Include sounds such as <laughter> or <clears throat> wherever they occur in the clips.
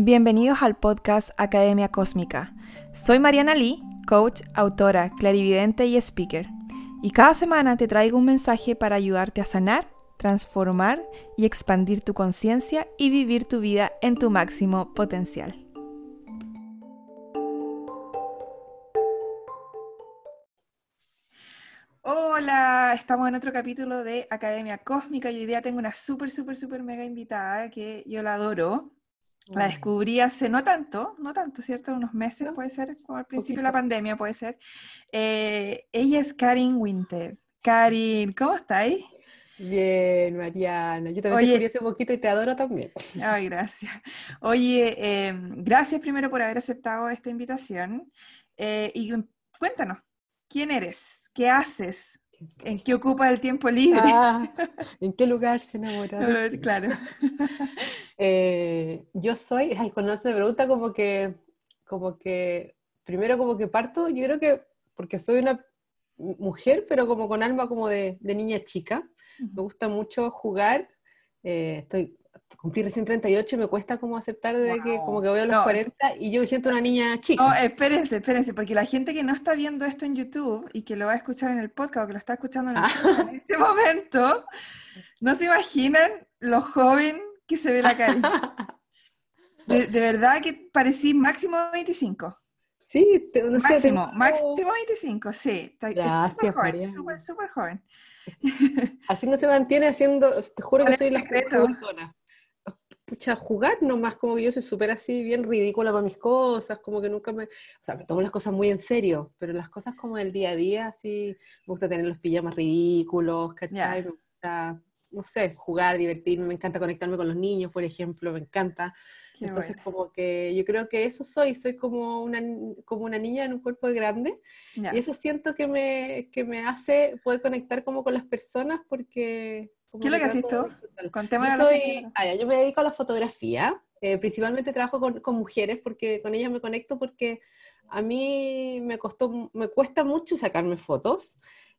Bienvenidos al podcast Academia Cósmica. Soy Mariana Lee, coach, autora, clarividente y speaker. Y cada semana te traigo un mensaje para ayudarte a sanar, transformar y expandir tu conciencia y vivir tu vida en tu máximo potencial. Hola, estamos en otro capítulo de Academia Cósmica y hoy día tengo una súper, súper, súper mega invitada que yo la adoro. La descubrí hace no tanto, no tanto, ¿cierto? Unos meses puede ser, como al principio de la pandemia puede ser. Eh, ella es Karin Winter. Karin, ¿cómo estáis? Bien, Mariana. Yo también te te hace un poquito y te adoro también. <laughs> Ay, gracias. Oye, em, gracias primero por haber aceptado esta invitación. Eh, y cuéntanos, ¿quién eres? ¿Qué haces? ¿En qué ocupa el tiempo libre? Ah, <laughs> ¿En qué lugar se enamoró? claro. <laughs> Eh, yo soy, ay, cuando se me pregunta como que, como que, primero como que parto, yo creo que porque soy una mujer, pero como con alma como de, niña chica. Me gusta mucho jugar. Eh, estoy cumplí recién 38 y me cuesta como aceptar de que como que voy a los 40 y yo me siento una niña chica. No, espérense, espérense, porque la gente que no está viendo esto en YouTube y que lo va a escuchar en el podcast o que lo está escuchando en, ah. <laughs> este momento, no se imaginan lo joven que se ve la cara. <laughs> De, verdad que parecí máximo 25. Sí, no máximo, sé, máximo 25, sí. Gracias, súper joven, súper, súper joven. Así no se mantiene haciendo, te juro que soy la juguetona pucha, jugar nomás, como que yo soy súper así, bien ridícula para mis cosas, como que nunca me, o sea, me tomo las cosas muy en serio, pero las cosas como del día a día, así, me gusta tener los pijamas ridículos, ¿cachai? Me gusta, no sé, jugar, divertirme, me encanta conectarme con los niños, por ejemplo, me encanta. Entonces, como que yo creo que eso soy, soy como una, como una niña en un cuerpo grande, y eso siento que me, que me hace poder conectar como con las personas, porque ¿Qué es lo que haces tú? Con yo, soy, ah, yo me dedico a la fotografía, eh, principalmente trabajo con, con, mujeres porque con ellas me conecto porque a mí me costó, me cuesta mucho sacarme fotos.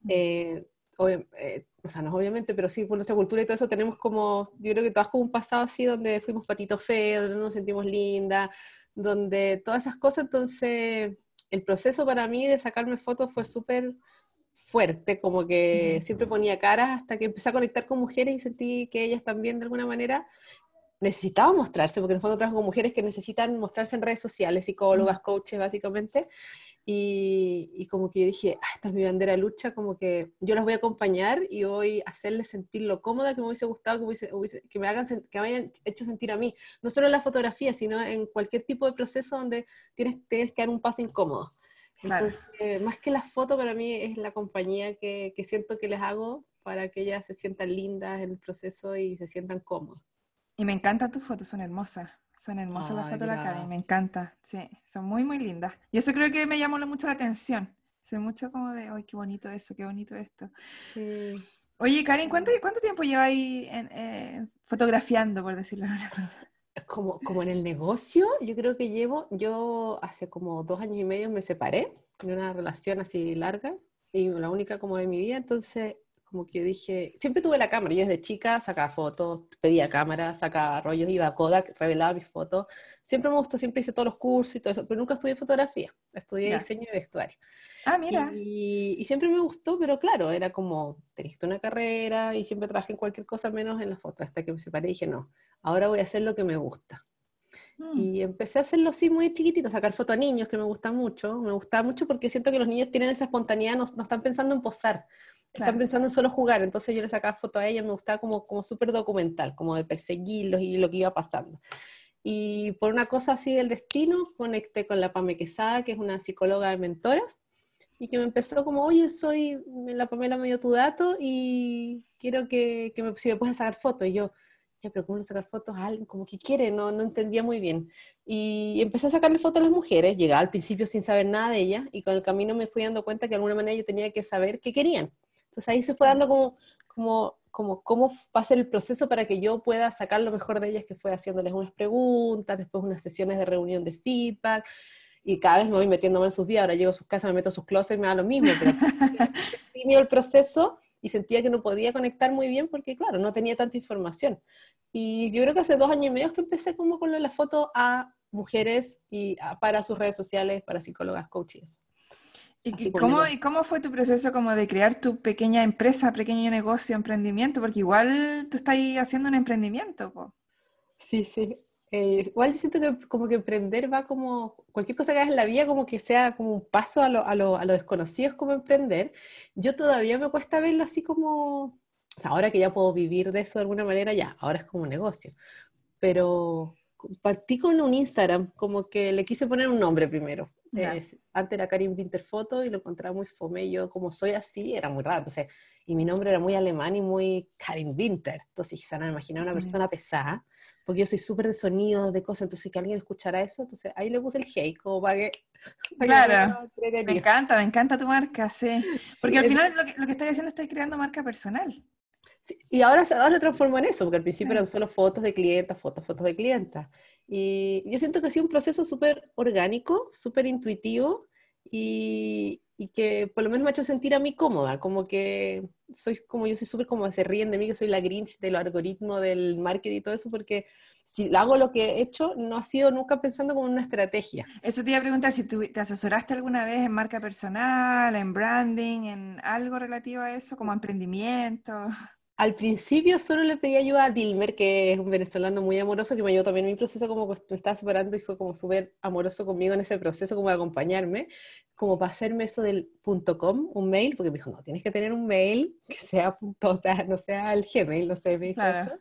Eh, eh, o sea, no obviamente, pero sí por nuestra cultura y todo eso tenemos como, yo creo que todas como un pasado así donde fuimos patitos feos, donde nos sentimos lindas, donde todas esas cosas, entonces el proceso para mí de sacarme fotos fue súper fuerte, como que siempre ponía caras hasta que empecé a conectar con mujeres y sentí que ellas también de alguna manera necesitaban mostrarse, porque en el fondo trabajo con mujeres que necesitan mostrarse en redes sociales, psicólogas, coaches básicamente, y, como que yo dije, ah, esta es mi bandera de lucha, como que yo las voy a acompañar y voy a hacerles sentir lo cómoda que me hubiese gustado, que, que me hagan que me hayan hecho sentir a mí, no solo en la fotografía, sino en cualquier tipo de proceso donde tienes, tienes que dar un paso incómodo. Entonces, más que la foto, para mí es la compañía que, que, siento que les hago para que ellas se sientan lindas en el proceso y se sientan cómodas. Y me encantan tus fotos, son hermosas. Son hermosas las fotos de la cara, me encanta. Sí, son muy, muy lindas. Y eso creo que me llamó mucho la atención. Soy mucho como de, ay, qué bonito eso, qué bonito esto. Sí. Oye, Karen, ¿cuánto, cuánto tiempo lleváis eh, fotografiando, por decirlo de alguna manera? Como, como en el negocio, yo creo que llevo, yo hace como dos años y medio me separé de una relación así larga y la única como de mi vida, entonces como que dije, siempre tuve la cámara, yo desde chica sacaba fotos, pedía cámara, sacaba rollos, iba a Kodak, revelaba mis fotos, siempre me gustó, siempre hice todos los cursos y todo eso, pero nunca estudié fotografía, estudié diseño de vestuario. Ah, mira. Y, y, siempre me gustó, pero claro, era como, tenés una carrera y siempre trabajé en cualquier cosa menos en la foto, hasta que me separé y dije, no, ahora voy a hacer lo que me gusta. Mm. Y empecé a hacerlo así muy chiquitito, sacar fotos a niños, que me gusta mucho. Me gusta mucho porque siento que los niños tienen esa espontaneidad, no, no están pensando en posar, están pensando en solo jugar. Entonces yo le sacaba fotos a ellos, me gustaba como, como súper documental, como de perseguirlos y lo que iba pasando. Y por una cosa así del destino, conecté con la Pame Quesada, que es una psicóloga de mentoras, y que me empezó como, oye, soy la Pamela medio tu dato y quiero que, que me, si me puedes sacar fotos. Y yo, pero ¿cómo sacar fotos a alguien? Como que quiere, no, no entendía muy bien. Y empecé a sacarle fotos a las mujeres, llegaba al principio sin saber nada de ellas, y con el camino me fui dando cuenta que de alguna manera yo tenía que saber qué querían. Entonces ahí se fue dando como, como, como cómo va a ser el proceso para que yo pueda sacar lo mejor de ellas, que fue haciéndoles unas preguntas, después unas sesiones de reunión de feedback, y cada vez me voy metiéndome en sus vidas, ahora llego a sus casas, me meto a sus closets, me da lo mismo, pero <laughs> el proceso y sentía que no podía conectar muy bien porque, claro, no tenía tanta información. Y yo creo que hace dos años y medio que empecé como con la foto a mujeres y para sus redes sociales, para psicólogas, coaches. ¿Y, cómo, ¿Y cómo fue tu proceso como de crear tu pequeña empresa, pequeño negocio, emprendimiento? Porque igual tú estás haciendo un emprendimiento. Po. Sí, sí. Eh, igual siento que como que emprender va como, cualquier cosa que hagas en la vida como que sea como un paso a lo, a lo, a lo desconocido es como emprender. Yo todavía me cuesta verlo así como, o sea, ahora que ya puedo vivir de eso de alguna manera, ya, ahora es como un negocio. Pero partí con un Instagram, como que le quise poner un nombre primero. Antes era Karin Winter Photo y lo encontraba muy fome. Y yo, como soy así, era muy raro. Entonces, y mi nombre era muy alemán y muy Karin Winter. Entonces, quizá no me imaginaba una persona pesada porque yo soy súper de sonidos, de cosas, entonces que alguien escuchara eso, entonces ahí le puse el hey, como para que... <laughs> claro, me encanta, me encanta tu marca, sí. <laughs> Porque al final lo que, lo que estás haciendo, estás creando marca personal. y ahora, ahora lo transformo en eso, porque al principio eran solo fotos de clientas, fotos, fotos de clientas. Y yo siento que ha sido un proceso súper orgánico, súper intuitivo, y, y que por lo menos me ha hecho sentir a mí cómoda, como que soy como yo soy súper como se ríen de mí que soy la Grinch de los algoritmos del marketing y todo eso porque si hago lo que he hecho no ha sido nunca pensando como una estrategia. Eso te iba a preguntar si tú te asesoraste alguna vez en marca personal, en branding, en algo relativo a eso, como emprendimiento. Al principio solo le pedí ayuda a Dilmer, que es un venezolano muy amoroso, que me ayudó también en mi proceso, como me estaba separando y fue como súper amoroso conmigo en ese proceso, como de acompañarme, como para hacerme eso del .com, un mail, porque me dijo, no, tienes que tener un mail que sea, punto, o sea, no sea el Gmail, no sé, me dijo eso.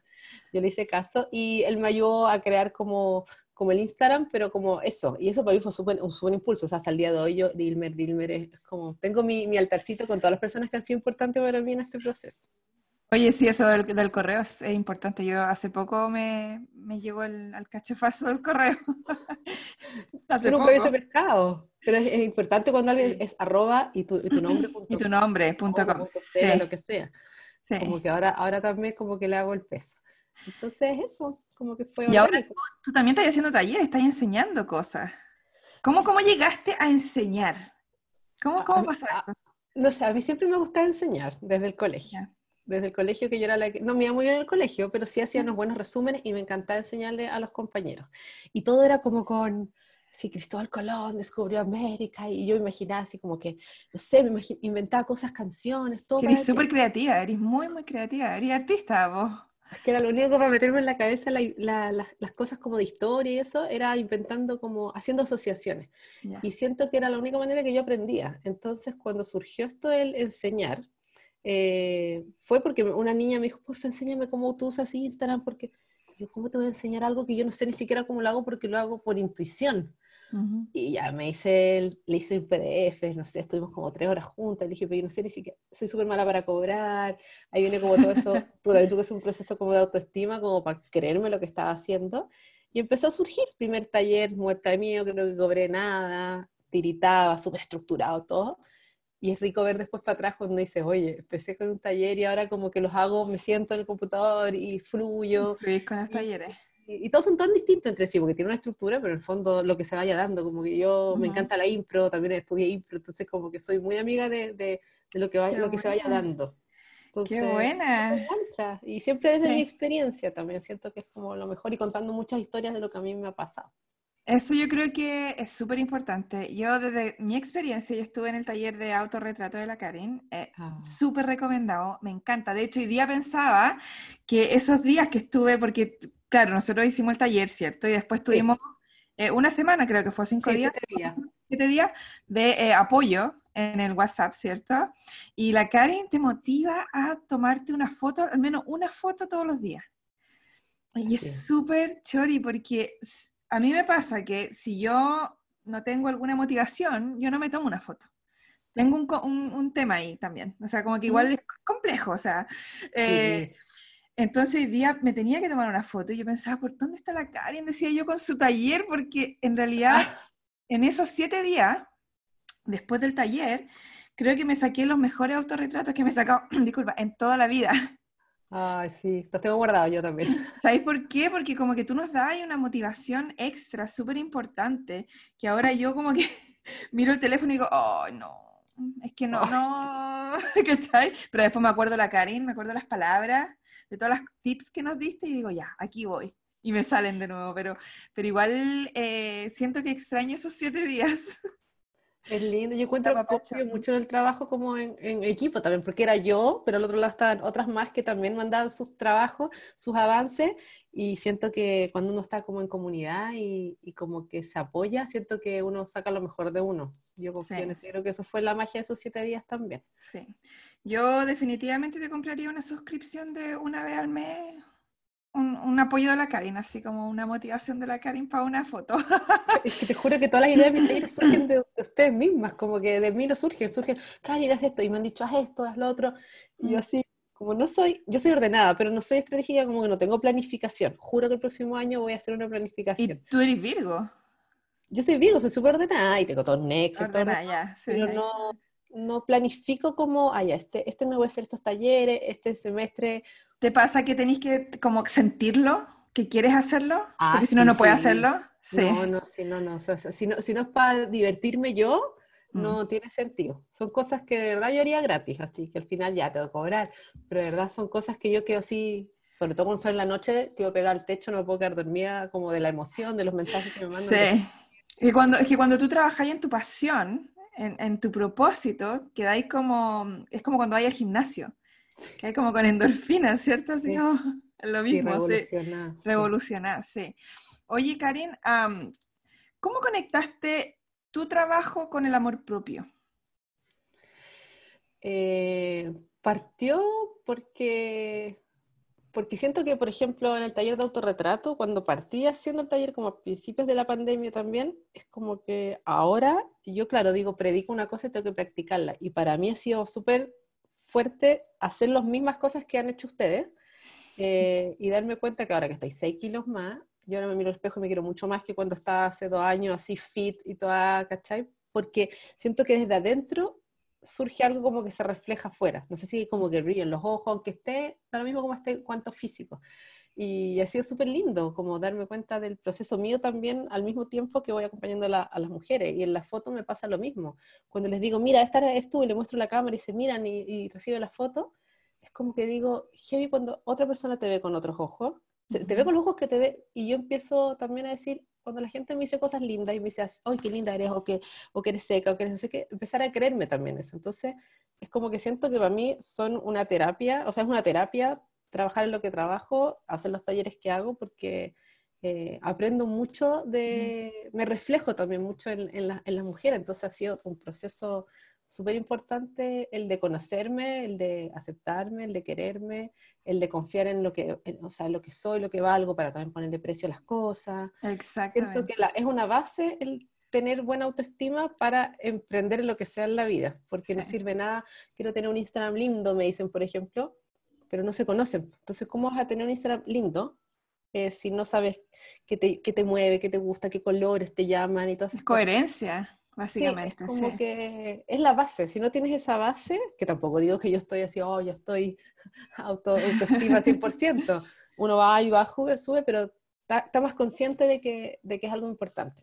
Yo le hice caso y él me ayudó a crear como, como el Instagram, pero como eso, y eso para mí fue super, un súper impulso, o sea, hasta el día de hoy yo, Dilmer, Dilmer, es como, tengo mi, mi altarcito con todas las personas que han sido importantes para mí en este proceso. Oye, sí, eso del, correo es, importante. Yo hace poco me, me llegó el, al cachefazo del correo. <laughs> hace poco. ese pescado. Pero es, importante cuando alguien es arroba y tu, y tu nombre. <laughs> y tu nombre, punto com. Sea, Lo que sea. Como que ahora, ahora también como que le hago el peso. Entonces eso, como que fue... Y ahora tú, también estás haciendo talleres, estás enseñando cosas. ¿Cómo, cómo llegaste a enseñar? ¿Cómo, cómo pasó esto? No sé, a mí siempre me gustaba enseñar desde el colegio desde el colegio que yo era la que, no me iba muy bien en el colegio, pero sí hacía unos buenos resúmenes y me encantaba enseñarle a los compañeros. Y todo era como con, si Cristóbal Colón descubrió América y yo imaginaba así como que, no sé, me inventaba cosas, canciones, todo. Eres súper creativa, eres muy, muy creativa, eres artista vos. Es que era lo único para meterme en la cabeza las cosas como de historia y eso, era inventando como, haciendo asociaciones. Y siento que era la única manera que yo aprendía. Entonces, cuando surgió esto del enseñar, eh, fue porque una niña me dijo, porfa, enséñame cómo tú usas Instagram, porque yo, ¿cómo te voy a enseñar algo que yo no sé ni siquiera cómo lo hago porque lo hago por intuición? Y ya me hice, le hice un PDF, no sé, estuvimos como tres horas juntas, le dije, pero yo no sé ni siquiera, soy súper mala para cobrar, ahí viene como todo eso, <laughs> tú también tuve un proceso como de autoestima, como para creerme lo que estaba haciendo, y empezó a surgir, primer taller, muerta de miedo, creo que cobré nada, tiritaba, súper estructurado todo, y es rico ver después para atrás cuando dices, oye, empecé con un taller y ahora como que los hago, me siento en el computador y fluyo. con los talleres. Y, todos son tan distintos entre sí, porque tienen una estructura, pero en el fondo lo que se vaya dando, como que yo me encanta la impro, también estudié impro, entonces como que soy muy amiga de, de, lo que, vaya, lo que se vaya dando. Qué buena. Y siempre desde mi experiencia también siento que es como lo mejor y contando muchas historias de lo que a mí me ha pasado. Eso yo creo que es súper importante. Yo desde mi experiencia, yo estuve en el taller de autorretrato de la Karen, eh, ah. súper recomendado, me encanta. De hecho, hoy día pensaba que esos días que estuve, porque claro, nosotros hicimos el taller, ¿cierto? Y después tuvimos eh, una semana, creo que fue cinco días, siete días, de eh, apoyo en el WhatsApp, ¿cierto? Y la Karen te motiva a tomarte una foto, al menos una foto todos los días. Y es súper chori porque a mí me pasa que si yo no tengo alguna motivación, yo no me tomo una foto. Tengo un, tema ahí también, o sea, como que igual es complejo, o sea. Eh, entonces hoy día me tenía que tomar una foto y yo pensaba, ¿por dónde está la Karen? Decía yo con su taller, porque en realidad en esos siete días, después del taller, creo que me saqué los mejores autorretratos que me he sacado, <clears throat> disculpa, en toda la vida. Ay, sí, los tengo guardados yo también. <laughs> ¿Sabes por qué? Porque como que tú nos das una motivación extra súper importante, que ahora yo como que <laughs> miro el teléfono y digo, oh, no, es que no, no, <laughs> ¿cachai? Pero después me acuerdo la Karin, me acuerdo las palabras, de todas las tips que nos diste y digo, ya, aquí voy. Y me salen de nuevo, pero, pero igual eh, siento que extraño esos siete días. Es lindo, yo encuentro mucho en el trabajo como en, equipo también, porque era yo, pero al otro lado estaban otras más que también mandaban sus trabajos, sus avances, y siento que cuando uno está como en comunidad y, como que se apoya, siento que uno saca lo mejor de uno. Yo confío en eso, yo creo que eso fue la magia de esos siete días también. Sí, yo definitivamente te compraría una suscripción de una vez al mes un, apoyo de la Karin, así como una motivación de la Karin para una foto. <laughs> Es que te juro que todas las ideas de surgen de, ustedes mismas, como que de mí no surgen, surgen, Karin, haz esto, y me han dicho, haz esto, haz lo otro, y yo mm. así, como no soy, yo soy ordenada, pero no soy estratégica, como que no tengo planificación. Juro que el próximo año voy a hacer una planificación. ¿Y tú eres Virgo? Yo soy Virgo, soy súper ordenada y tengo todo Nexo, todo, pero no, no planifico como, ya, este, este me voy a hacer estos talleres, este semestre ¿Te pasa que tenéis que como sentirlo? ¿Que quieres hacerlo? Ah, Porque si no, no puedes hacerlo. Sí. No, no, si no, no. si no, si no es para divertirme yo, no mm. tiene sentido. Son cosas que de verdad yo haría gratis, así que al final ya tengo que cobrar. Pero de verdad son cosas que yo quedo así, sobre todo cuando son en la noche, quiero pegar al techo, no puedo quedar dormida como de la emoción, de los mensajes que me mandan. Sí. Y cuando, es que cuando tú trabajas en tu pasión, en, en tu propósito, quedáis como, es como cuando vais al gimnasio que hay como con endorfinas, ¿cierto? Así como <laughs> lo mismo. revolucionar. Sí. Revolucionar, sí. Oye, Karin, ¿cómo conectaste tu trabajo con el amor propio? Eh, partió porque, porque siento que, por ejemplo, en el taller de autorretrato, cuando partí haciendo el taller como a principios de la pandemia también, es como que ahora, yo claro, digo, predico una cosa y tengo que practicarla. Y para mí ha sido súper fuerte hacer las mismas cosas que han hecho ustedes eh, y darme cuenta que ahora que estoy 6 kilos más, yo ahora me miro al espejo y me quiero mucho más que cuando estaba hace dos años así fit y toda, ¿cachai? Porque siento que desde adentro surge algo como que se refleja afuera. No sé si como que ríen los ojos, aunque esté, da lo mismo como esté cuanto físico. Y ha sido súper lindo como darme cuenta del proceso mío también al mismo tiempo que voy acompañando a, las mujeres. Y en la foto me pasa lo mismo. Cuando les digo, mira, esta es tú, y le muestro la cámara y se miran y, y reciben la foto, es como que digo, heavy cuando otra persona te ve con otros ojos, te ve con los ojos que te ve, y yo empiezo también a decir, cuando la gente me dice cosas lindas y me dice, ¡ay, qué linda eres! O que, o que eres seca, o que eres no sé qué, empezar a creerme también eso. Entonces, es como que siento que para mí son una terapia, o sea, es una terapia trabajar en lo que trabajo, hacer los talleres que hago, porque eh, aprendo mucho de, me reflejo también mucho en, en, la, en las mujeres, entonces ha sido un proceso súper importante el de conocerme, el de aceptarme, el de quererme, el de confiar en lo que, o sea, lo que soy, lo que valgo, para también ponerle precio a las cosas. Exactamente. Siento que la, es una base el tener buena autoestima para emprender lo que sea en la vida, porque no sirve nada, quiero tener un Instagram lindo, me dicen, por ejemplo, pero no se conocen. Entonces, ¿cómo vas a tener un Instagram lindo eh, si no sabes qué te, qué te, mueve, qué te gusta, qué colores te llaman y todas esas Coherencia, básicamente. es como que es la base. Si no tienes esa base, que tampoco digo que yo estoy así, oh, ya estoy <laughs> auto, autoestima 100%. Uno va y va, sube, sube, pero está, más consciente de que, de que es algo importante.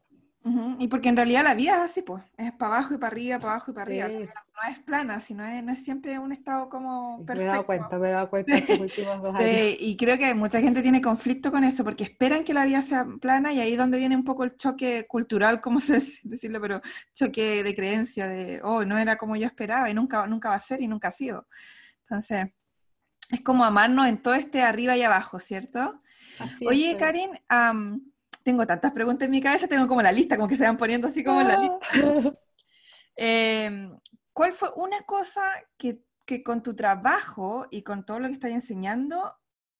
Y porque en realidad la vida es así, pues, es para abajo y para arriba, para abajo y para arriba. No es plana, sino es, no es siempre un estado como perfecto. Me he dado cuenta, me he dado cuenta estos <laughs> últimos dos años. y creo que mucha gente tiene conflicto con eso, porque esperan que la vida sea plana y ahí es donde viene un poco el choque cultural, como se decirlo, pero choque de creencia, de, oh, no era como yo esperaba y nunca, nunca va a ser y nunca ha sido. Entonces, es como amarnos en todo este arriba y abajo, ¿cierto? Oye, Karin, tengo tantas preguntas en mi cabeza, tengo como la lista, como que se van poniendo así como en la lista. <laughs> Em, ¿Cuál fue una cosa que, que, con tu trabajo y con todo lo que estás enseñando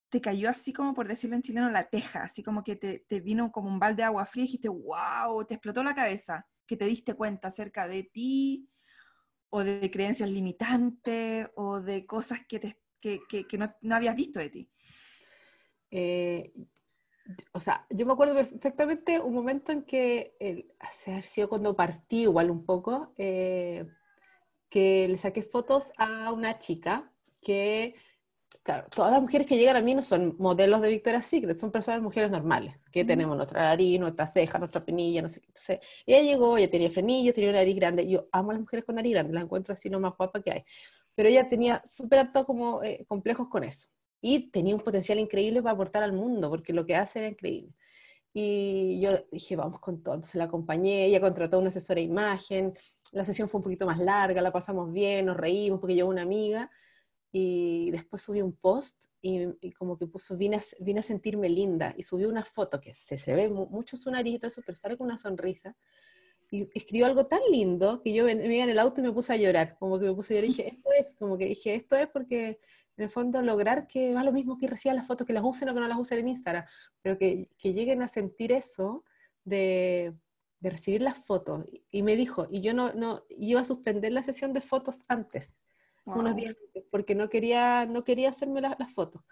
te cayó así como, por decirlo en chileno, la teja? Así como que te, te vino como un balde de agua fría y dijiste, wow, te explotó la cabeza, que te diste cuenta acerca de ti o de creencias limitantes o de cosas que, te, que, que, que no, no, habías visto de ti. Eh, o sea, yo me acuerdo perfectamente un momento en que, el, hace sido cuando partí igual un poco, eh, que le saqué fotos a una chica que claro, todas las mujeres que llegan a mí no son modelos de Victoria's Secret, son personas, mujeres normales, que tenemos nuestra nariz, nuestra ceja, nuestra penilla, no sé qué. Entonces, ella llegó, ella tenía frenillos, tenía una nariz grande. Yo amo a las mujeres con nariz grande, las encuentro así lo más guapa que hay. Pero ella tenía súper harto como eh, complejos con eso. Y tenía un potencial increíble para aportar al mundo, porque lo que hace era increíble. Y yo dije, vamos con todo. Entonces la acompañé, ella contrató una asesora de imagen, la sesión fue un poquito más larga, la pasamos bien, nos reímos porque llevó una amiga y después subí un post y, como que puso, vine a, vine a, sentirme linda y subió una foto que se, se ve mucho su nariz y todo eso, pero sale con una sonrisa. Y escribió algo tan lindo que yo iba en el auto y me puse a llorar, como que me puse a llorar y dije, esto es, como que dije, esto es porque en el fondo lograr que va lo mismo que reciban las fotos, que las usen o que no las usen en Instagram, pero que, que lleguen a sentir eso de, de recibir las fotos. Y me dijo, y yo no, no iba a suspender la sesión de fotos antes, unos días porque no quería, no quería hacerme las fotos.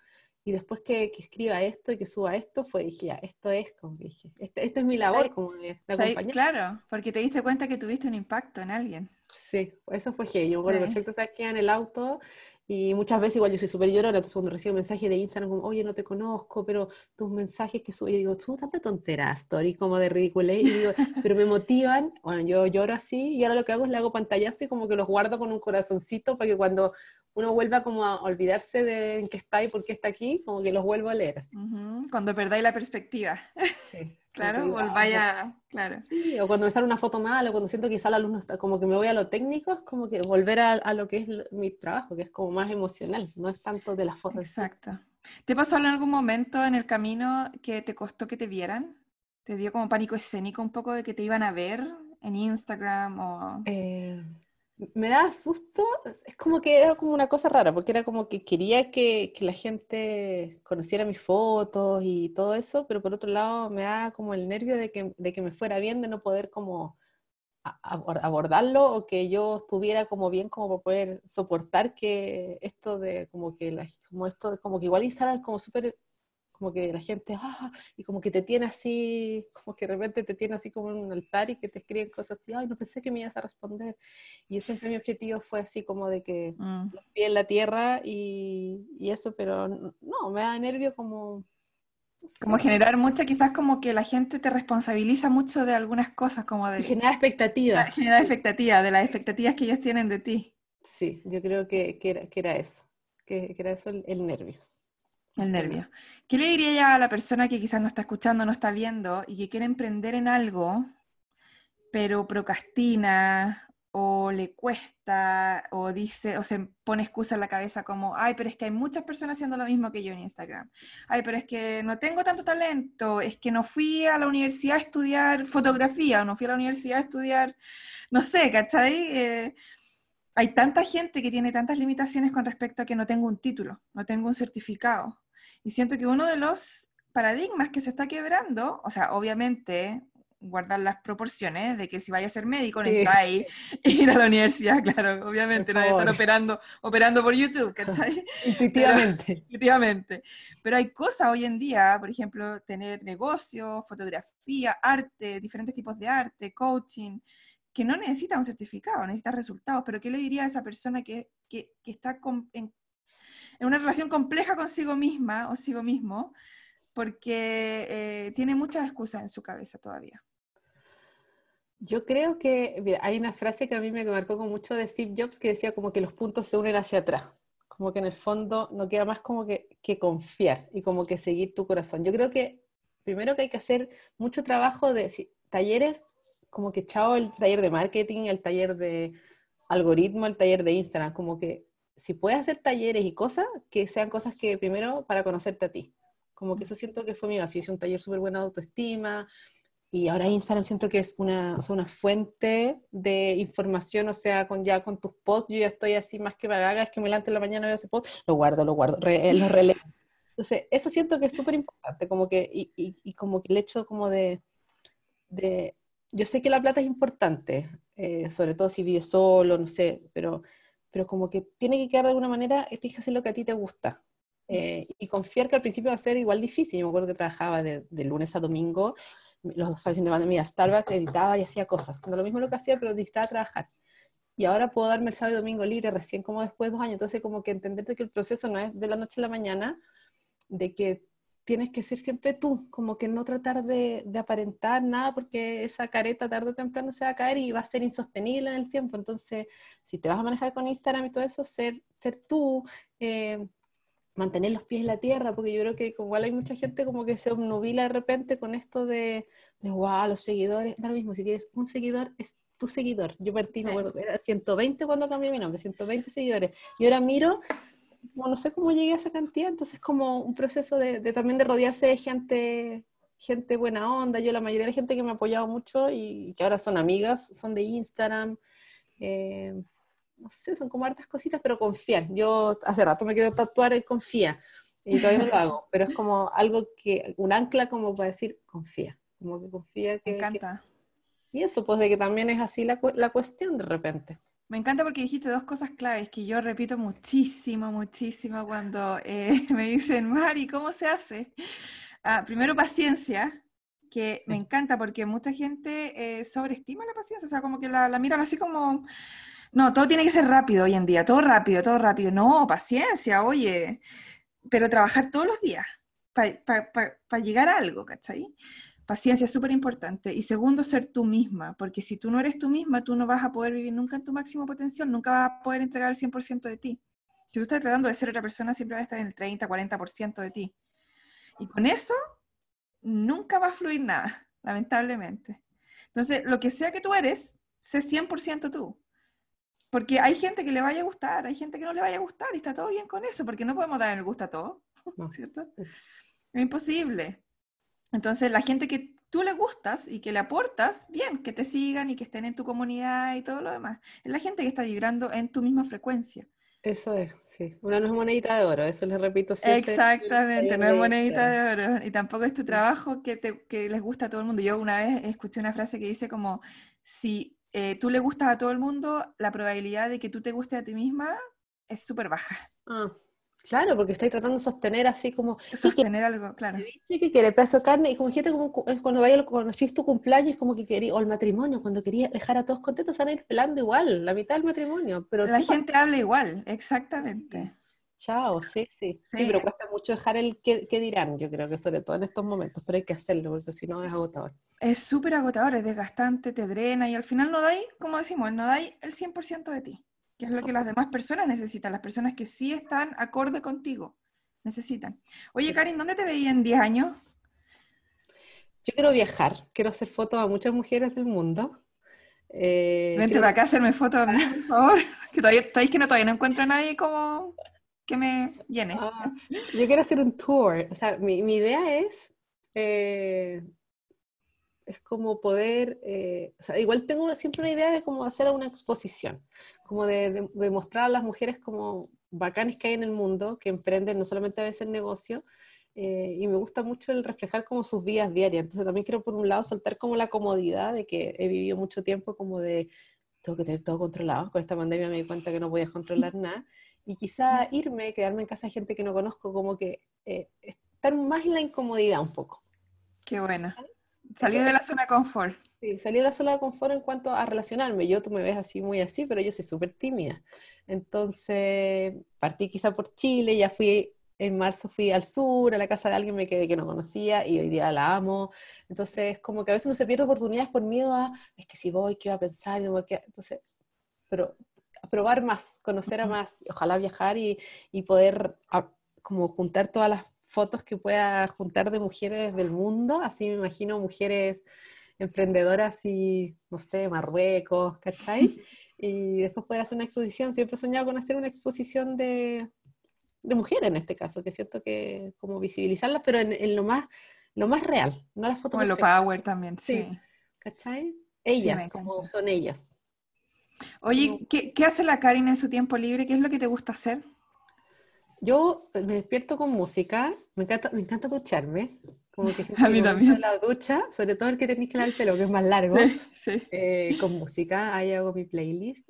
Y después que, que, escriba esto y que suba esto, fue, dije, ya, esto es, como dije, esta, esta es mi labor como de, acompañar. Claro, porque te diste cuenta que tuviste un impacto en alguien. Sí, eso fue heavy. Yo me acuerdo perfecto, estaba aquí en el auto y muchas veces igual yo soy súper llorona, entonces cuando recibo mensajes de Instagram como, oye, no te conozco, pero tus mensajes que subo, yo digo, tú tanta tonteras, story como de ridículo, y digo, <laughs> pero me motivan, bueno, yo lloro así, y ahora lo que hago es le hago pantallazo y como que los guardo con un corazoncito para que cuando uno vuelva como a olvidarse de en qué está y por qué está aquí, como que los vuelvo a leer. Cuando perdáis la perspectiva. Sí. <laughs> Claro, volváis a... Claro. Sí, o cuando me sale una foto mal, o cuando siento que quizá la luz no está, como que me voy a lo técnico, es como que volver a, a lo que es mi trabajo, que es como más emocional, no es tanto de la foto. Exacto. ¿Te pasó en algún momento en el camino que te costó que te vieran? ¿Te dio como pánico escénico un poco de que te iban a ver en Instagram o...? Eh, me da susto, es como que era como una cosa rara, porque era como que quería que, que, la gente conociera mis fotos y todo eso, pero por otro lado me da como el nervio de que, de que me fuera bien, de no poder como abordarlo o que yo estuviera como bien como para poder soportar que esto de como que la, como esto como que igual Instagram como súper como que la gente, ah, y como que te tiene así, como que de repente te tiene así como en un altar y que te escriben cosas así, ay, no pensé que me ibas a responder. Y siempre mi objetivo fue así como de que mm. los pies en la tierra y, y, eso, pero no, me da nervio como... como generar mucha, quizás como que la gente te responsabiliza mucho de algunas cosas, como de... generar expectativas. Generar expectativas, de las expectativas que ellos tienen de ti. Sí, yo creo que, que, era, que era, eso, que, que era eso el, el nervio. El nervio. ¿Qué le diría ya a la persona que quizás no está escuchando, no está viendo y que quiere emprender en algo, pero procrastina o le cuesta o dice o se pone excusa en la cabeza como, ay, pero es que hay muchas personas haciendo lo mismo que yo en Instagram. Ay, pero es que no tengo tanto talento, es que no fui a la universidad a estudiar fotografía o no fui a la universidad a estudiar, no sé, ¿cachai? Eh, hay tanta gente que tiene tantas limitaciones con respecto a que no tengo un título, no tengo un certificado. Y siento que uno de los paradigmas que se está quebrando, o sea, obviamente guardar las proporciones de que si vaya a ser médico sí. ir, <laughs> ir a la universidad, claro, obviamente, no estar operando, operando por YouTube, <laughs> ¿cachai? Intuitivamente. Pero, <laughs> intuitivamente. Pero hay cosas hoy en día, por ejemplo, tener negocio, fotografía, arte, diferentes tipos de arte, coaching, que no necesita un certificado, necesita resultados, pero ¿qué le diría a esa persona que, que, que está con, en en una relación compleja consigo misma o consigo mismo, porque eh, tiene muchas excusas en su cabeza todavía. Yo creo que hay una frase que a mí me marcó con mucho de Steve Jobs que decía como que los puntos se unen hacia atrás, como que en el fondo no queda más como que, que confiar y como que seguir tu corazón. Yo creo que primero que hay que hacer mucho trabajo de talleres, como que chao el taller de marketing, el taller de algoritmo, el taller de Instagram, como que si puedes hacer talleres y cosas, que sean cosas que primero para conocerte a ti. Como que eso siento que fue mi base. Hice un taller súper buena de autoestima y ahora Instagram siento que es una, o sea, una fuente de información, o sea, con ya con tus posts, yo ya estoy así más que vagaga, es que me levanto en la mañana veo ese post, lo guardo, lo guardo, re, lo releo. Entonces, eso siento que es súper importante, como que, y, y, y, como que el hecho como de, de, yo sé que la plata es importante, eh, sobre todo si vives solo, no sé, pero pero como que tiene que quedar de alguna manera, tienes que hacer lo que a ti te gusta. Eh, y confiar que al principio va a ser igual difícil. Yo me acuerdo que trabajaba de, de lunes a domingo, los dos fines de semana, mira, Starbucks editaba y hacía cosas. No lo mismo lo que hacía, pero necesitaba trabajar. y ahora puedo darme el sábado y domingo libre recién como después de dos años. Entonces, como que entenderte que el proceso no es de la noche a la mañana, de que tienes que ser siempre tú, como que no tratar de, de, aparentar nada porque esa careta tarde o temprano se va a caer y va a ser insostenible en el tiempo. Entonces, si te vas a manejar con Instagram y todo eso, ser, ser tú, eh, mantener los pies en la tierra, porque yo creo que igual hay mucha gente como que se obnubila de repente con esto de, de wow, los seguidores, da lo mismo, si tienes un seguidor, es tu seguidor. Yo partí, me acuerdo que era 120 cuando cambié mi nombre, 120 seguidores. Y ahora miro no sé cómo llegué a esa cantidad, entonces como un proceso de, también de rodearse de gente, gente buena onda. Yo la mayoría de la gente que me ha apoyado mucho y que ahora son amigas, son de Instagram. Eh, no sé, son como hartas cositas, pero confían. Yo hace rato me quedo tatuar el confía y todavía no lo hago, pero es como algo que, un ancla como para decir confía, como que confía que... Me encanta. y eso, pues de que también es así la, la cuestión de repente. Me encanta porque dijiste dos cosas claves que yo repito muchísimo, muchísimo cuando eh, <laughs> me dicen, Mari, ¿cómo se hace? Ah, primero, paciencia, que me encanta porque mucha gente eh, sobreestima la paciencia, o sea, como que la, la, miran así como, no, todo tiene que ser rápido hoy en día, todo rápido, todo rápido. No, paciencia, oye, pero trabajar todos los días para llegar a algo, ¿cachai? Paciencia es súper importante. Y segundo, ser tú misma, porque si tú no eres tú misma, tú no vas a poder vivir nunca en tu máximo potencial, nunca vas a poder entregar el 100% de ti. Si tú estás tratando de ser otra persona, siempre vas a estar en el 30, 40% de ti. Y con eso, nunca va a fluir nada, <laughs> lamentablemente. Entonces, lo que sea que tú eres, sé 100% tú. Porque hay gente que le vaya a gustar, hay gente que no le vaya a gustar, y está todo bien con eso, porque no podemos dar el gusto a todo, <laughs> ¿cierto? Es imposible. Entonces, la gente que tú le gustas y que le aportas, bien, que te sigan y que estén en tu comunidad y todo lo demás. Es la gente que está vibrando en tu misma frecuencia. Eso es, sí. Una no es monedita de oro, eso les repito siempre. Exactamente, no es monedita de oro. Y tampoco es tu trabajo que, te, que les gusta a todo el mundo. Yo una vez escuché una frase que dice como, si eh, tú le gustas a todo el mundo, la probabilidad de que tú te guste a ti misma es súper baja. Ah, Claro, porque estáis tratando de sostener así como... Sostener algo, claro. que quiere pedazo de carne, y como gente como cuando vaya cuando tu cumpleaños, como que quería, o el matrimonio, cuando quería dejar a todos contentos, van a ir pelando igual, la mitad del matrimonio. Pero la gente habla igual, exactamente. Chao, sí, sí, sí, pero cuesta mucho dejar el qué, dirán, yo creo que sobre todo en estos momentos, pero hay que hacerlo, porque si no es agotador. Es súper agotador, es desgastante, te drena, y al final no dais, como decimos, no dais el 100% de ti que es lo que las demás personas necesitan, las personas que sí están acorde contigo necesitan. Oye, Karin, ¿dónde te veía en 10 años? Yo quiero viajar, quiero hacer fotos a muchas mujeres del mundo. Eh, Vente para acá a hacerme fotos a mí, por favor. <laughs> Que todavía, que no, todavía no encuentro a nadie como que me llene. Ah, yo quiero hacer un tour. O sea, mi, mi idea es eh, es como poder, eh, o sea, igual tengo siempre una idea de cómo hacer una exposición, como de, de, mostrar a las mujeres como bacanes que hay en el mundo, que emprenden no solamente a veces el negocio, eh, y me gusta mucho el reflejar como sus vidas diarias. Entonces también quiero por un lado soltar como la comodidad de que he vivido mucho tiempo como de, tengo que tener todo controlado, con esta pandemia me di cuenta que no podía controlar nada, y quizá irme, quedarme en casa de gente que no conozco, como que eh, estar más en la incomodidad un poco. Qué bueno. Salir de la zona de confort. Sí, salir de la zona de confort en cuanto a relacionarme. Yo, tú me ves así, muy así, pero yo soy súper tímida. Entonces, partí quizá por Chile, ya fui, en marzo fui al sur, a la casa de alguien me quedé que no conocía y hoy día la amo. Entonces, como que a veces uno se pierde oportunidades por miedo a, es que si voy, ¿qué va a pensar? Entonces, pero probar más, conocer a más, ojalá viajar y, y poder como juntar todas las fotos que pueda juntar de mujeres del mundo, así me imagino mujeres emprendedoras y, no sé, Marruecos, ¿cachai? <laughs> Y después poder hacer una exposición, siempre he soñado con hacer una exposición de, de mujeres en este caso, que siento que como visibilizarlas, pero en, lo más lo más real, no las fotos. Como lo power también, sí. ¿Cachai? Ellas, como son ellas. Oye, ¿qué, ¿qué, hace la Karin en su tiempo libre? ¿Qué es lo que te gusta hacer? Yo me despierto con música, me encanta, me encanta ducharme, como que <laughs> a mí también. la ducha, sobre todo el que tenéis que lavar el pelo, que es más <laughs> largo, eh, con música, ahí hago mi playlist.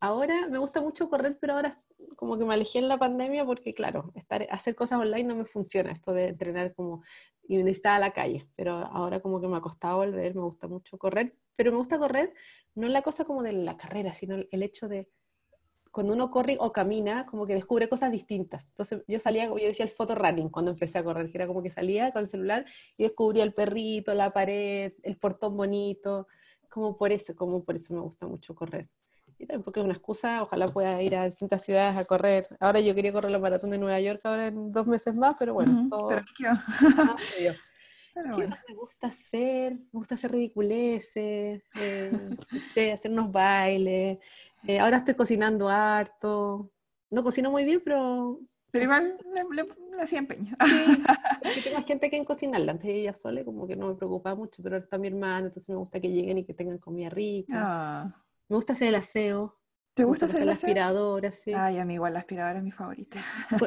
Ahora me gusta mucho correr, pero ahora como que me alejé en la pandemia porque, claro, estar, hacer cosas online no me funciona, esto de entrenar como y necesitaba la calle, pero ahora como que me ha costado volver, me gusta mucho correr, pero me gusta correr, no la cosa como de la carrera, sino el hecho de cuando uno corre o camina, como que descubre cosas distintas. Entonces yo salía, yo decía el photo running cuando empecé a correr, que era como que salía con el celular y descubría el perrito, la pared, el portón bonito, como por eso, como por eso me gusta mucho correr. Y también porque es una excusa, ojalá pueda ir a distintas ciudades a correr. Ahora yo quería correr la maratón de Nueva York ahora en dos meses más, pero bueno, todo... Pero ¿qué? <laughs> Ah, ¿Qué me gusta hacer? Me gusta hacer ridiculeces, eh, hacer unos bailes. Eh, ahora estoy cocinando harto. No cocino muy bien, pero... Pero igual le, le, hacía empeño. Sí, <laughs> tengo gente que en cocinarla. Antes ella sola, como que no me preocupaba mucho, pero ahora está mi hermana, entonces me gusta que lleguen y que tengan comida rica. Ah. Me gusta hacer el aseo. ¿Te gusta hacer la aspiradora? Sí. Ay, a mí igual la aspiradora es mi favorita.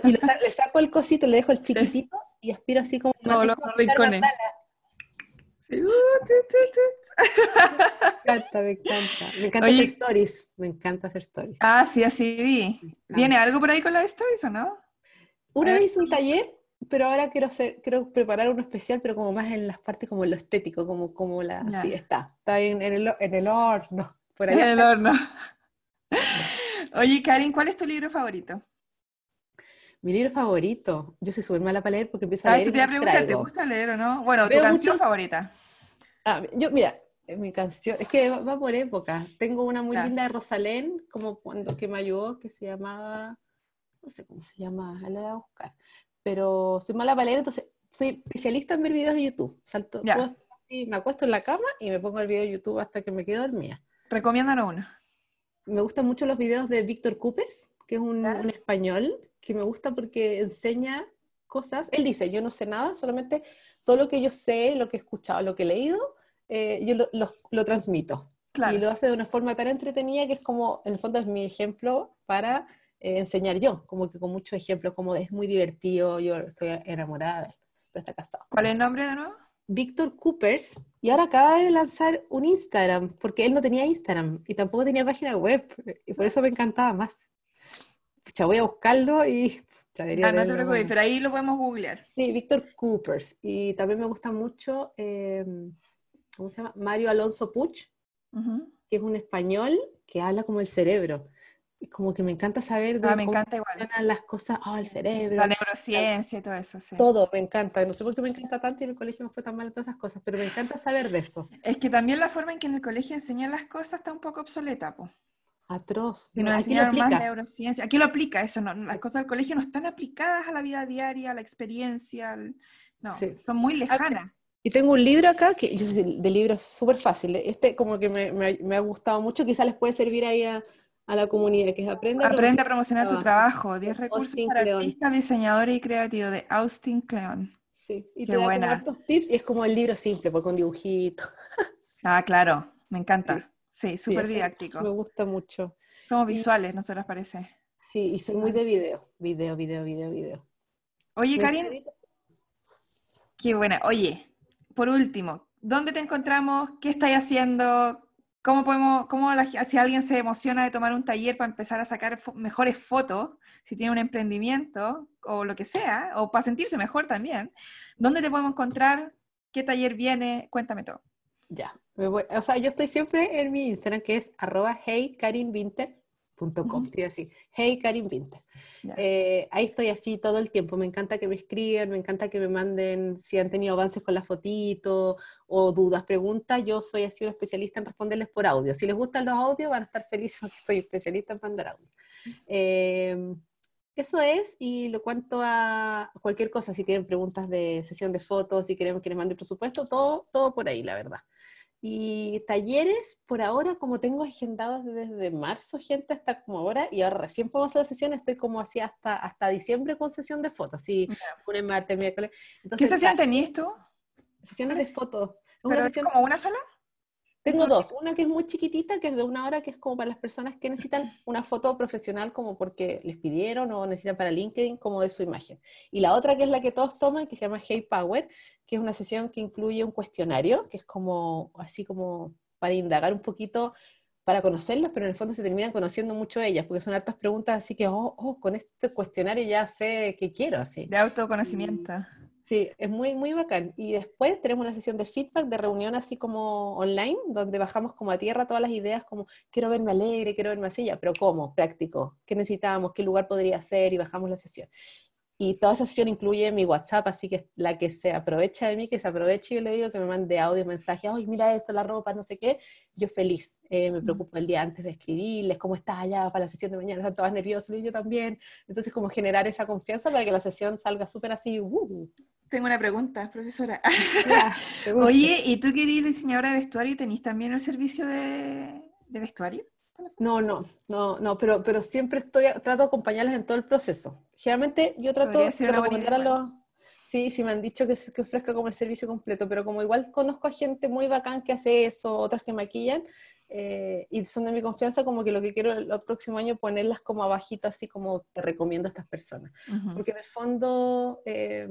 Y le, saco el cosito, le dejo el <laughs> chiquitito y aspiro así como... Todos los rincones. <laughs> me encanta, me encanta. Me encanta hacer stories. Me encanta hacer stories. Ah, sí, así vi. ¿Viene algo por ahí con las stories o no? Una vez hice un taller, pero ahora quiero hacer, quiero preparar uno especial, pero como más en las partes como lo estético, como, como la. Sí, está. Está en, en, el, en el horno. Por <laughs> En el horno. Oye, Karin, ¿cuál es tu libro favorito? Mi libro favorito. Yo soy súper mala para leer porque empiezo a leer. Ah, si te voy a preguntar, ¿te gusta leer o no? Bueno, tu canción favorita. Ah, yo, mira, eh, mi canción, es que va, por época. Tengo una muy linda de Rosalén, como cuando que me ayudó, que se llamaba, no sé cómo se llama, la voy a buscar. Pero soy mala para leer, entonces soy especialista en ver videos de YouTube. Salto, me acuesto en la cama y me pongo el video de YouTube hasta que me quedo dormida. Recomiéndanos uno. Me gustan mucho los videos de Víctor Coopers, que es un, español que me gusta porque enseña cosas. Él dice, yo no sé nada, solamente todo lo que yo sé, lo que he escuchado, lo que he leído, eh, yo lo, transmito. Y lo hace de una forma tan entretenida que es como, en el fondo es mi ejemplo para eh, enseñar yo, como que con muchos ejemplos, como es muy divertido, yo estoy enamorada de él, pero está casado. ¿Cuál es el nombre de nuevo? Víctor Coopers y ahora acaba de lanzar un Instagram, porque él no tenía Instagram y tampoco tenía página web, y por eso me encantaba más. Ya voy a buscarlo y... Ah, no te preocupes, pero ahí lo podemos googlear. Sí, Víctor Coopers. Y también me gusta mucho, em, ¿cómo se llama? Mario Alonso Puch, que es un español que habla como el cerebro como que me encanta saber de ah, me cómo encanta igual. funcionan las cosas, oh, el cerebro. La neurociencia y todo eso, sí. Todo, me encanta. No sé por qué me encanta tanto y en el colegio me fue tan mal todas esas cosas, pero me encanta saber de eso. Es que también la forma en que en el colegio enseñan las cosas está un poco obsoleta, po. Atroz. Si nos enseñan más neurociencia. Aquí lo aplica eso, no, las cosas del colegio no están aplicadas a la vida diaria, a la experiencia, no, son muy lejanas. Y tengo un libro acá, que yo de libro es súper fácil. Este como que me, me, me, ha gustado mucho, quizás les puede servir ahí a, a la comunidad, que es Aprende a Aprende promocionar, a promocionar tu trabajo. 10 recursos para artistas, diseñadores y creativos de Austin Kleon. Sí, y Qué te buena. tips y es como el libro simple, porque con dibujito. Ah, claro, me encanta. Sí, súper didáctico. Me gusta mucho. Somos visuales, ¿no se les parece? Sí, y soy muy de video, video, video, video, video. Oye, Karin. Qué buena. Oye, por último, ¿dónde te encontramos? ¿Qué estáis haciendo? ¿Cómo podemos, cómo si alguien se emociona de tomar un taller para empezar a sacar mejores fotos, si tiene un emprendimiento o lo que sea, o para sentirse mejor también, ¿dónde te podemos encontrar? ¿Qué taller viene? Cuéntame todo. Ya, o sea, yo estoy siempre en mi Instagram que es arroba .com, así, hey Karin Vinter. Eh, ahí estoy así todo el tiempo, me encanta que me escriban, me encanta que me manden si han tenido avances con la fotito o dudas, preguntas, yo soy así un especialista en responderles por audio. Si les gustan los audios van a estar felices <laughs> porque soy especialista en mandar audio. Em, eso es, y lo cuanto a cualquier cosa, si tienen preguntas de sesión de fotos, si queremos que les mande presupuesto, todo, todo por ahí, la verdad. Y talleres, por ahora, como tengo agendados desde marzo, gente, hasta como ahora, y ahora recién podemos hacer sesión, estoy como así hasta, hasta diciembre con sesión de fotos, sí, lunes, martes, miércoles. ¿Qué sesión tenías tú? Sesiones de fotos. ¿Pero es como una sola? Tengo dos, una que es muy chiquitita, que es de una hora, que es como para las personas que necesitan <clears throat> una foto profesional como porque les pidieron o necesitan para LinkedIn como de su imagen. Y la otra que es la que todos toman, que se llama Hey Power, que es una sesión que incluye un cuestionario, que es como así como para indagar un poquito, para conocerlas, pero en el fondo se terminan conociendo mucho ellas, porque son hartas preguntas, así que, oh, oh con este cuestionario ya sé qué quiero, así. De autoconocimiento. Sí, es muy, muy bacán. Y después tenemos una sesión de feedback, de reunión así como online, donde bajamos como a tierra todas las ideas, como quiero verme alegre, quiero verme así, ya, pero ¿cómo? Práctico. ¿Qué necesitamos? ¿Qué lugar podría ser? Y bajamos la sesión. Y toda esa sesión incluye mi WhatsApp, así que la que se aprovecha de mí, que se aproveche, yo le digo que me mande audio, mensaje, ay, mira esto, la ropa, no sé qué, yo feliz. Eh, me preocupo el día antes de escribirles, cómo está allá para la sesión de mañana, están todas nerviosas, y yo también. Entonces, como generar esa confianza para que la sesión salga súper así. Uh. Tengo una pregunta, profesora. Oye, ¿y tú que eres diseñadora de vestuario, tenés también el servicio de, de vestuario? No, no, no, no, pero, pero siempre estoy, trato de acompañarles en todo el proceso. Generalmente yo trato de recomendar a Sí, sí me han dicho que, que, ofrezca como el servicio completo, pero como igual conozco a gente muy bacán que hace eso, otras que maquillan, eh, y son de mi confianza, como que lo que quiero el, próximo año ponerlas como abajito, así como te recomiendo a estas personas. Porque en el fondo, eh,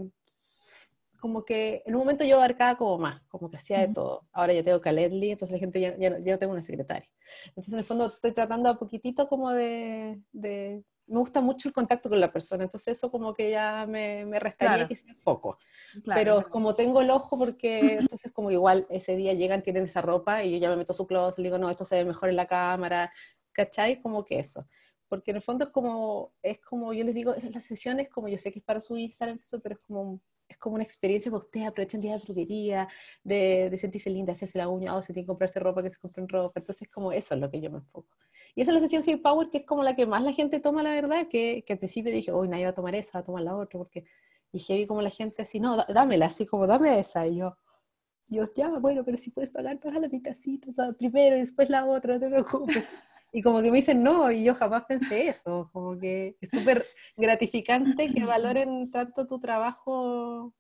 como que en un momento yo abarcaba como más, como que hacía de todo. Ahora ya tengo Calendly, entonces la gente ya, ya, ya, no tengo una secretaria. Entonces en el fondo estoy tratando a poquitito como de, de, Me gusta mucho el contacto con la persona, entonces eso como que ya me, me restaría que sea poco. Pero como tengo el ojo, porque entonces como igual ese día llegan, tienen esa ropa y yo ya me meto su closet, le digo, no, esto se ve mejor en la cámara, ¿cachai? Como que eso porque en el fondo es como, es como yo les digo, las sesiones como yo sé que es para su Instagram, pero es como es como una experiencia para ustedes, aprovechan día de droguería, de, de, sentirse linda, hacerse la uña, o si tienen que comprarse ropa, que se compren ropa. Entonces, como eso es lo que yo me enfoco. Y esa es la sesión Hey Power, que es como la que más la gente toma, la verdad, que, que al principio dije, uy, nadie va a tomar esa, va a tomar la otra, porque dije, vi como la gente así, no, dámela, así como, dame esa. Y yo, yo, ya, bueno, pero si puedes pagar, paga la mitacita primero y después la otra, no te preocupes. Y como que me dicen no, y yo jamás pensé eso, como que es súper gratificante que <laughs> valoren tanto tu trabajo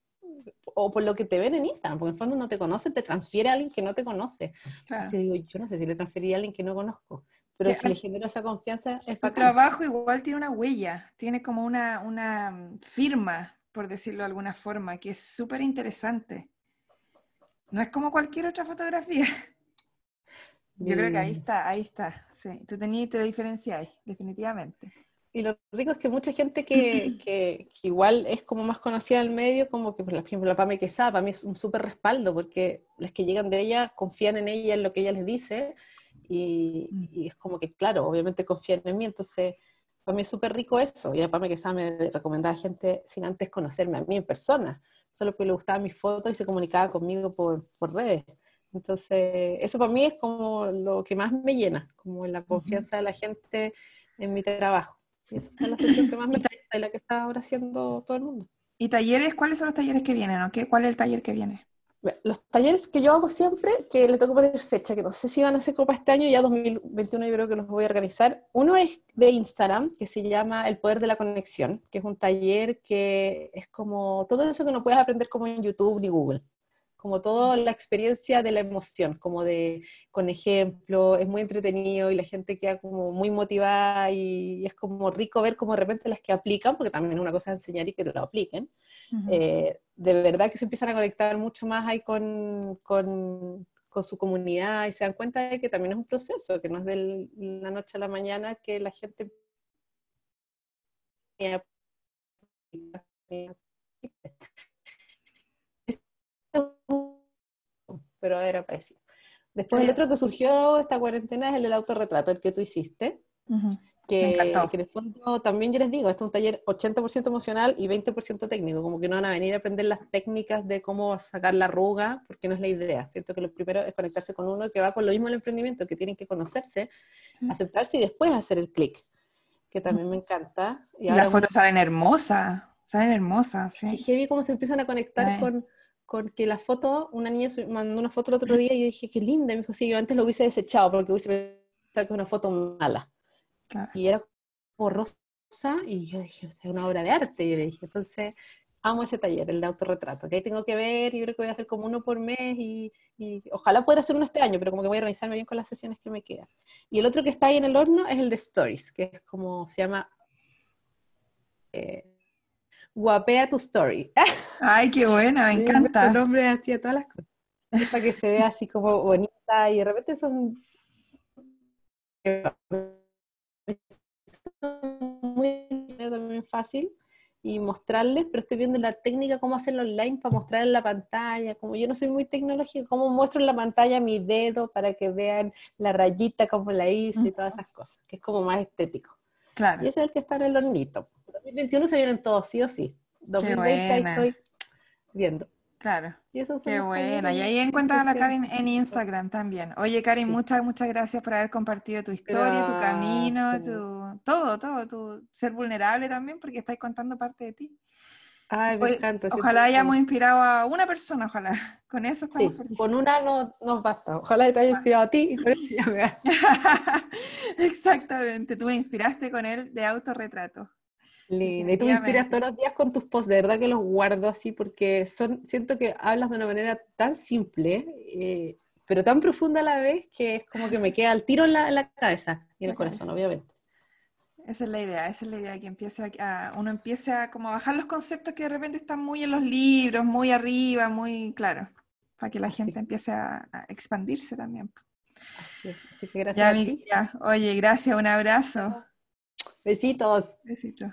o por lo que te ven en Instagram, porque en el fondo no te conocen, te transfiere a alguien que no te conoce. Entonces yo digo, yo no sé si le transferí a alguien que no conozco, pero si le genero esa confianza es Tu trabajo igual tiene una huella, tiene como una, una firma, por decirlo de alguna forma, que es súper interesante. No es como cualquier otra fotografía. <laughs> Yo creo que ahí está, ahí está. Sí, tú tenías, te diferenciáis, definitivamente. Y lo rico es que mucha gente que, <laughs> que, igual es como más conocida en el medio, como que por ejemplo la Pame Quesada, para mí es un súper respaldo, porque las que llegan de ella confían en ella, en lo que ella les dice, y, mm. y es como que, claro, obviamente confían en mí, entonces para mí es súper rico eso. Y la Pame Quesada me recomendaba a gente sin antes conocerme a mí en persona, solo porque le gustaban mis fotos y se comunicaba conmigo por, por redes. Entonces, eso para mí es como lo que más me llena, como la confianza de la gente en mi trabajo. Y esa es la sesión que más me gusta y la que está ahora haciendo todo el mundo. ¿Y talleres? ¿Cuáles son los talleres que vienen? ¿o qué? ¿Cuál es el taller que viene? Los talleres que yo hago siempre, que le tengo que poner fecha, que no sé si van a ser copa este año, ya 2021 yo creo que los voy a organizar. Uno es de Instagram, que se llama El Poder de la Conexión, que es un taller que es como todo eso que no puedes aprender como en YouTube ni Google como toda la experiencia de la emoción, como de con ejemplo, es muy entretenido y la gente queda como muy motivada y, es como rico ver como de repente las que aplican, porque también es una cosa enseñar y que lo apliquen, eh, de verdad que se empiezan a conectar mucho más ahí con, con, con, su comunidad y se dan cuenta de que también es un proceso, que no es de la noche a la mañana que la gente pero era parecido. Después el otro que surgió esta cuarentena es el del autorretrato, el que tú hiciste, que, que, en el fondo también yo les digo, este es un taller 80% emocional y 20% técnico, como que no van a venir a aprender las técnicas de cómo sacar la arruga, porque no es la idea. Siento que lo primero es conectarse con uno que va con lo mismo el emprendimiento, que tienen que conocerse, aceptarse y después hacer el clic, que también me encanta. Y, las fotos salen hermosas, salen hermosas. Sí. Y heavy cómo se empiezan a conectar con con que la foto, una niña mandó una foto el otro día y yo dije, qué linda. Y me dijo, sí, yo antes lo hubiese desechado porque hubiese pensado que una foto mala. Y era como rosa y yo dije, es una obra de arte. Y yo dije, entonces, amo ese taller, el de autorretrato, que ahí tengo que ver, yo creo que voy a hacer como uno por mes y, ojalá pueda hacer uno este año, pero como que voy a organizarme bien con las sesiones que me quedan. Y el otro que está ahí en el horno es el de Stories, que es como se llama... Eh, guapea tu story. Ay, qué buena, me <laughs> encanta. El hombre hacía todas las cosas. Para que se vea así como bonita y de repente son muy también fácil y mostrarles, pero estoy viendo la técnica, cómo hacerlo online para mostrar en la pantalla. Como yo no soy muy tecnológica, cómo muestro en la pantalla mi dedo para que vean la rayita, cómo la hice y todas esas cosas, que es como más estético. Claro. Y ese es el que está en el hornito. 2021 se vienen todos, sí o sí. 2020 ahí estoy viendo. Claro. Qué buena. Y ahí encuentran a la Karin en Instagram también. Oye, Karin, muchas, muchas gracias por haber compartido tu historia, tu camino, tu, todo, todo, tu ser vulnerable también, porque estáis contando parte de ti. Ay, me encanta. Ojalá hayamos inspirado a una persona, ojalá. <laughs> Con eso estamos sí, Con una no nos basta. Ojalá te haya inspirado a ti y con eso ya <laughs> me Exactamente. Tú me inspiraste con él de autorretrato. Linda. Y tú me inspiras todos los días con tus posts, de verdad que los guardo así porque son, siento que hablas de una manera tan simple, eh, pero tan profunda a la vez que es como que me queda el tiro en la, cabeza y en el corazón, obviamente. Esa es la idea, esa es la idea, que empiece a, uno empiece a como bajar los conceptos que de repente están muy en los libros, muy arriba, muy claro, para que la gente empiece a, expandirse también. Así, que gracias a ti. Oye, gracias, un abrazo. Besitos. Besitos.